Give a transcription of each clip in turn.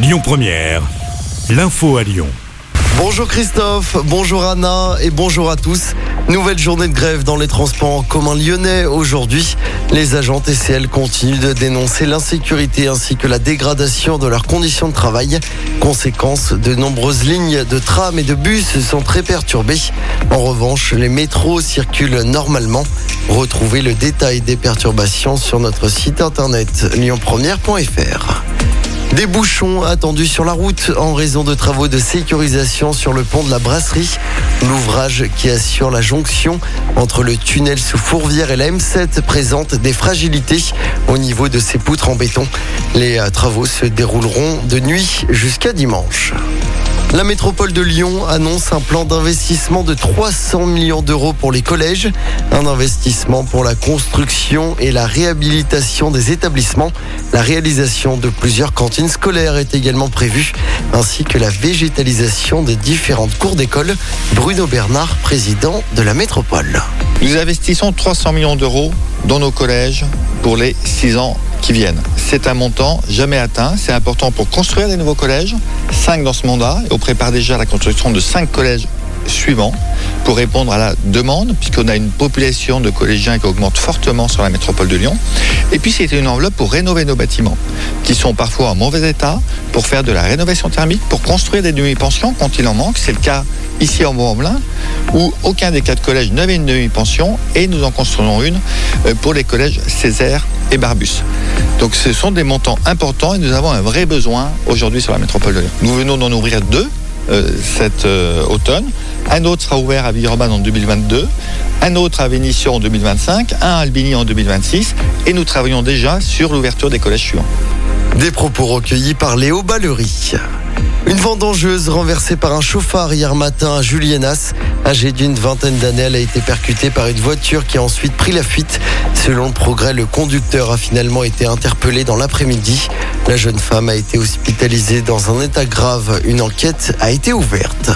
Lyon Première, l'info à Lyon. Bonjour Christophe, bonjour Anna et bonjour à tous. Nouvelle journée de grève dans les transports en commun lyonnais aujourd'hui. Les agents TCL continuent de dénoncer l'insécurité ainsi que la dégradation de leurs conditions de travail. Conséquence, de nombreuses lignes de tram et de bus sont très perturbées. En revanche, les métros circulent normalement. Retrouvez le détail des perturbations sur notre site internet lyonpremière.fr. Des bouchons attendus sur la route en raison de travaux de sécurisation sur le pont de la Brasserie. L'ouvrage qui assure la jonction entre le tunnel sous Fourvière et la M7 présente des fragilités au niveau de ses poutres en béton. Les euh, travaux se dérouleront de nuit jusqu'à dimanche. La métropole de Lyon annonce un plan d'investissement de 300 millions d'euros pour les collèges, un investissement pour la construction et la réhabilitation des établissements. La réalisation de plusieurs cantines scolaires est également prévue, ainsi que la végétalisation des différentes cours d'école. Bruno Bernard, président de la métropole. Nous investissons 300 millions d'euros dans nos collèges pour les 6 ans qui viennent. C'est un montant jamais atteint. C'est important pour construire des nouveaux collèges, 5 dans ce mandat, on prépare déjà la construction de 5 collèges suivants pour répondre à la demande, puisqu'on a une population de collégiens qui augmente fortement sur la métropole de Lyon. Et puis c'était une enveloppe pour rénover nos bâtiments, qui sont parfois en mauvais état, pour faire de la rénovation thermique, pour construire des demi-pensions quand il en manque. C'est le cas ici en Bourg-en-Velin, où aucun des quatre collèges n'avait une demi-pension, et nous en construisons une euh, pour les collèges Césaire et Barbus. Donc ce sont des montants importants et nous avons un vrai besoin aujourd'hui sur la métropole de Lyon. Nous venons d'en ouvrir deux euh, cet euh, automne. Un autre sera ouvert à Villeurbanne en 2022, un autre à Vénissieux en 2025, un à Albigny en 2026 et nous travaillons déjà sur l'ouverture des collèges. Des propos recueillis par Léo Ballery. Une vendangeuse renversée par un chauffard hier matin à Julienas. Âgée d'une vingtaine d'années, elle a été percutée par une voiture qui a ensuite pris la fuite. Selon le progrès, le conducteur a finalement été interpellé dans l'après-midi. La jeune femme a été hospitalisée dans un état grave. Une enquête a été ouverte.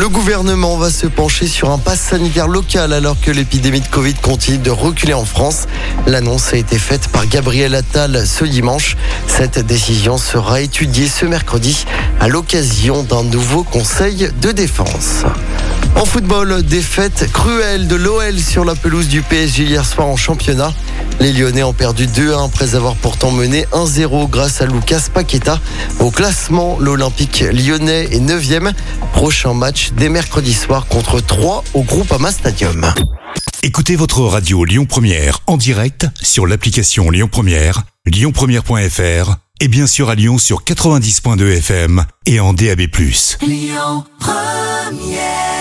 Le gouvernement va se pencher sur un pass sanitaire local alors que l'épidémie de Covid continue de reculer en France. L'annonce a été faite par Gabriel Attal ce dimanche. Cette décision sera étudiée ce mercredi à l'occasion d'un nouveau conseil de défense. En football, défaite cruelle de l'OL sur la pelouse du PSG hier soir en championnat. Les Lyonnais ont perdu 2-1 après avoir pourtant mené 1-0 grâce à Lucas Paqueta. Au classement, l'Olympique lyonnais est 9e. Prochain match dès mercredi soir contre 3 au Groupama Stadium. Écoutez votre radio Lyon Première en direct sur l'application Lyon Première, lyonpremière.fr et bien sûr à Lyon sur 90.2 FM et en DAB+. Lyon Première